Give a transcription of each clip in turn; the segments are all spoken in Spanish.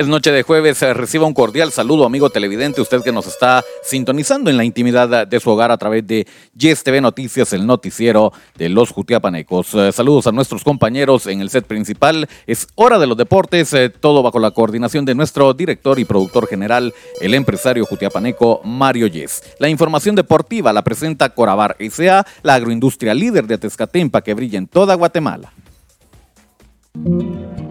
Es noche de jueves, eh, reciba un cordial saludo, amigo televidente, usted que nos está sintonizando en la intimidad de su hogar a través de Yes TV Noticias, el noticiero de los Jutiapanecos. Eh, saludos a nuestros compañeros en el set principal. Es hora de los deportes, eh, todo bajo la coordinación de nuestro director y productor general, el empresario jutiapaneco Mario Yes. La información deportiva la presenta Corabar S.A., la agroindustria líder de Atezcatempa que brilla en toda Guatemala.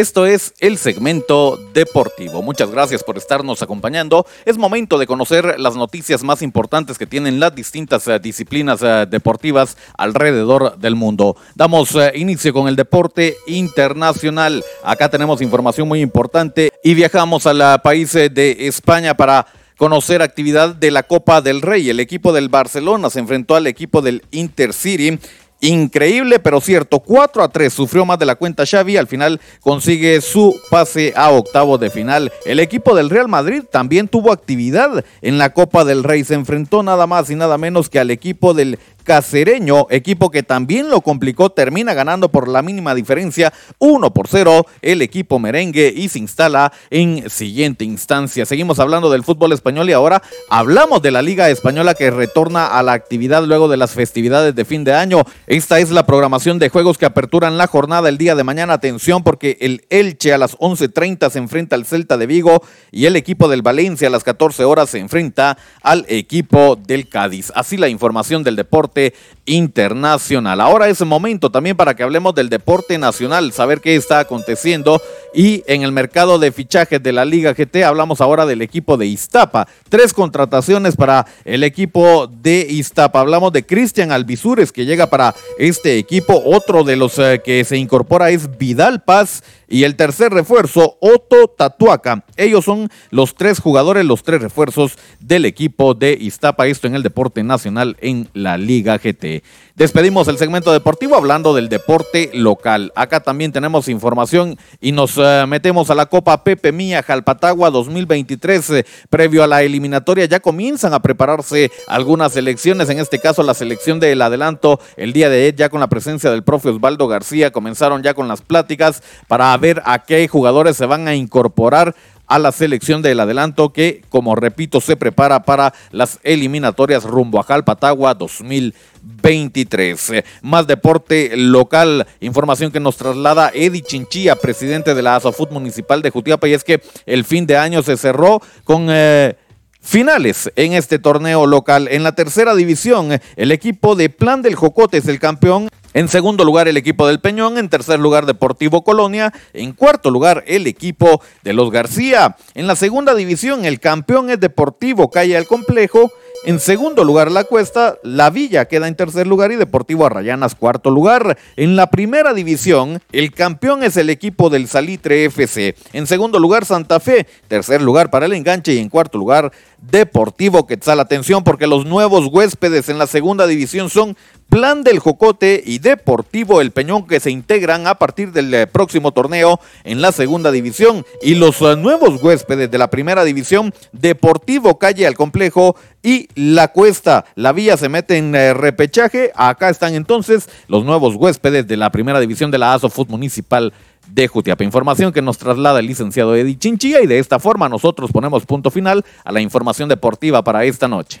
Esto es el segmento deportivo. Muchas gracias por estarnos acompañando. Es momento de conocer las noticias más importantes que tienen las distintas eh, disciplinas eh, deportivas alrededor del mundo. Damos eh, inicio con el deporte internacional. Acá tenemos información muy importante y viajamos al país de España para conocer actividad de la Copa del Rey. El equipo del Barcelona se enfrentó al equipo del Intercity Increíble, pero cierto. 4 a 3 sufrió más de la cuenta Xavi. Al final consigue su pase a octavo de final. El equipo del Real Madrid también tuvo actividad en la Copa del Rey. Se enfrentó nada más y nada menos que al equipo del Cacereño, equipo que también lo complicó, termina ganando por la mínima diferencia 1 por 0 el equipo merengue y se instala en siguiente instancia. Seguimos hablando del fútbol español y ahora hablamos de la Liga Española que retorna a la actividad luego de las festividades de fin de año. Esta es la programación de juegos que aperturan la jornada el día de mañana. Atención porque el Elche a las 11.30 se enfrenta al Celta de Vigo y el equipo del Valencia a las 14 horas se enfrenta al equipo del Cádiz. Así la información del deporte internacional. Ahora es momento también para que hablemos del deporte nacional, saber qué está aconteciendo y en el mercado de fichajes de la Liga GT hablamos ahora del equipo de Iztapa. Tres contrataciones para el equipo de Iztapa. Hablamos de Cristian Alvisures que llega para este equipo. Otro de los eh, que se incorpora es Vidal Paz y el tercer refuerzo, Otto Tatuaca. Ellos son los tres jugadores, los tres refuerzos del equipo de Iztapa. Esto en el deporte nacional en la Liga GT. Despedimos el segmento deportivo hablando del deporte local. Acá también tenemos información y nos eh, metemos a la Copa Pepe Mía Jalpatagua 2023. Eh, previo a la eliminatoria ya comienzan a prepararse algunas selecciones, en este caso la selección del adelanto el día de hoy ya con la presencia del profe Osvaldo García. Comenzaron ya con las pláticas para ver a qué jugadores se van a incorporar a la selección del adelanto que, como repito, se prepara para las eliminatorias rumbo a Jalpatagua 2023. Más deporte local, información que nos traslada Eddie Chinchilla, presidente de la ASOFUT Municipal de Jutiapa, y es que el fin de año se cerró con... Eh, finales en este torneo local. En la tercera división, el equipo de Plan del Jocote es el campeón. En segundo lugar, el equipo del Peñón. En tercer lugar, Deportivo Colonia. En cuarto lugar, el equipo de los García. En la segunda división, el campeón es Deportivo Calle al Complejo. En segundo lugar, La Cuesta, La Villa queda en tercer lugar y Deportivo Arrayanas cuarto lugar. En la primera división, el campeón es el equipo del Salitre FC. En segundo lugar, Santa Fe. Tercer lugar para el enganche y en cuarto lugar, Deportivo Quetzal. Atención porque los nuevos huéspedes en la segunda división son Plan del Jocote y Deportivo El Peñón que se integran a partir del eh, próximo torneo en la segunda división y los eh, nuevos huéspedes de la primera división Deportivo Calle al Complejo y La Cuesta. La vía se mete en eh, repechaje. Acá están entonces los nuevos huéspedes de la primera división de la ASO Fútbol Municipal de Jutiapa. Información que nos traslada el licenciado Eddie Chinchilla y de esta forma nosotros ponemos punto final a la información deportiva para esta noche.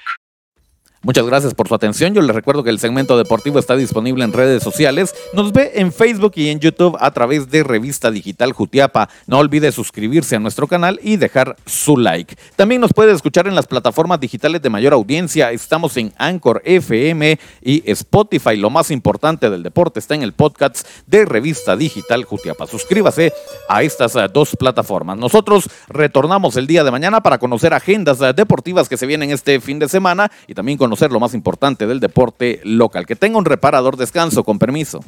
Muchas gracias por su atención. Yo les recuerdo que el segmento deportivo está disponible en redes sociales. Nos ve en Facebook y en YouTube a través de Revista Digital Jutiapa. No olvide suscribirse a nuestro canal y dejar su like. También nos puede escuchar en las plataformas digitales de mayor audiencia. Estamos en Anchor FM y Spotify. Lo más importante del deporte está en el podcast de Revista Digital Jutiapa. Suscríbase a estas eh, dos plataformas. Nosotros retornamos el día de mañana para conocer agendas eh, deportivas que se vienen este fin de semana y también con conocer lo más importante del deporte local. Que tenga un reparador descanso, con permiso.